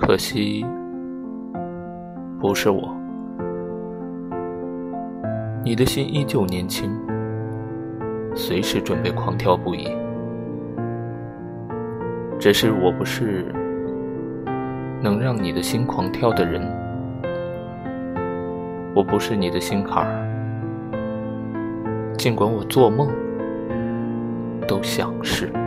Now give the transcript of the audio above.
可惜不是我。你的心依旧年轻随时准备狂跳不已。只是我不是能让你的心狂跳的人。我不是你的心坎儿尽管我做梦都想是。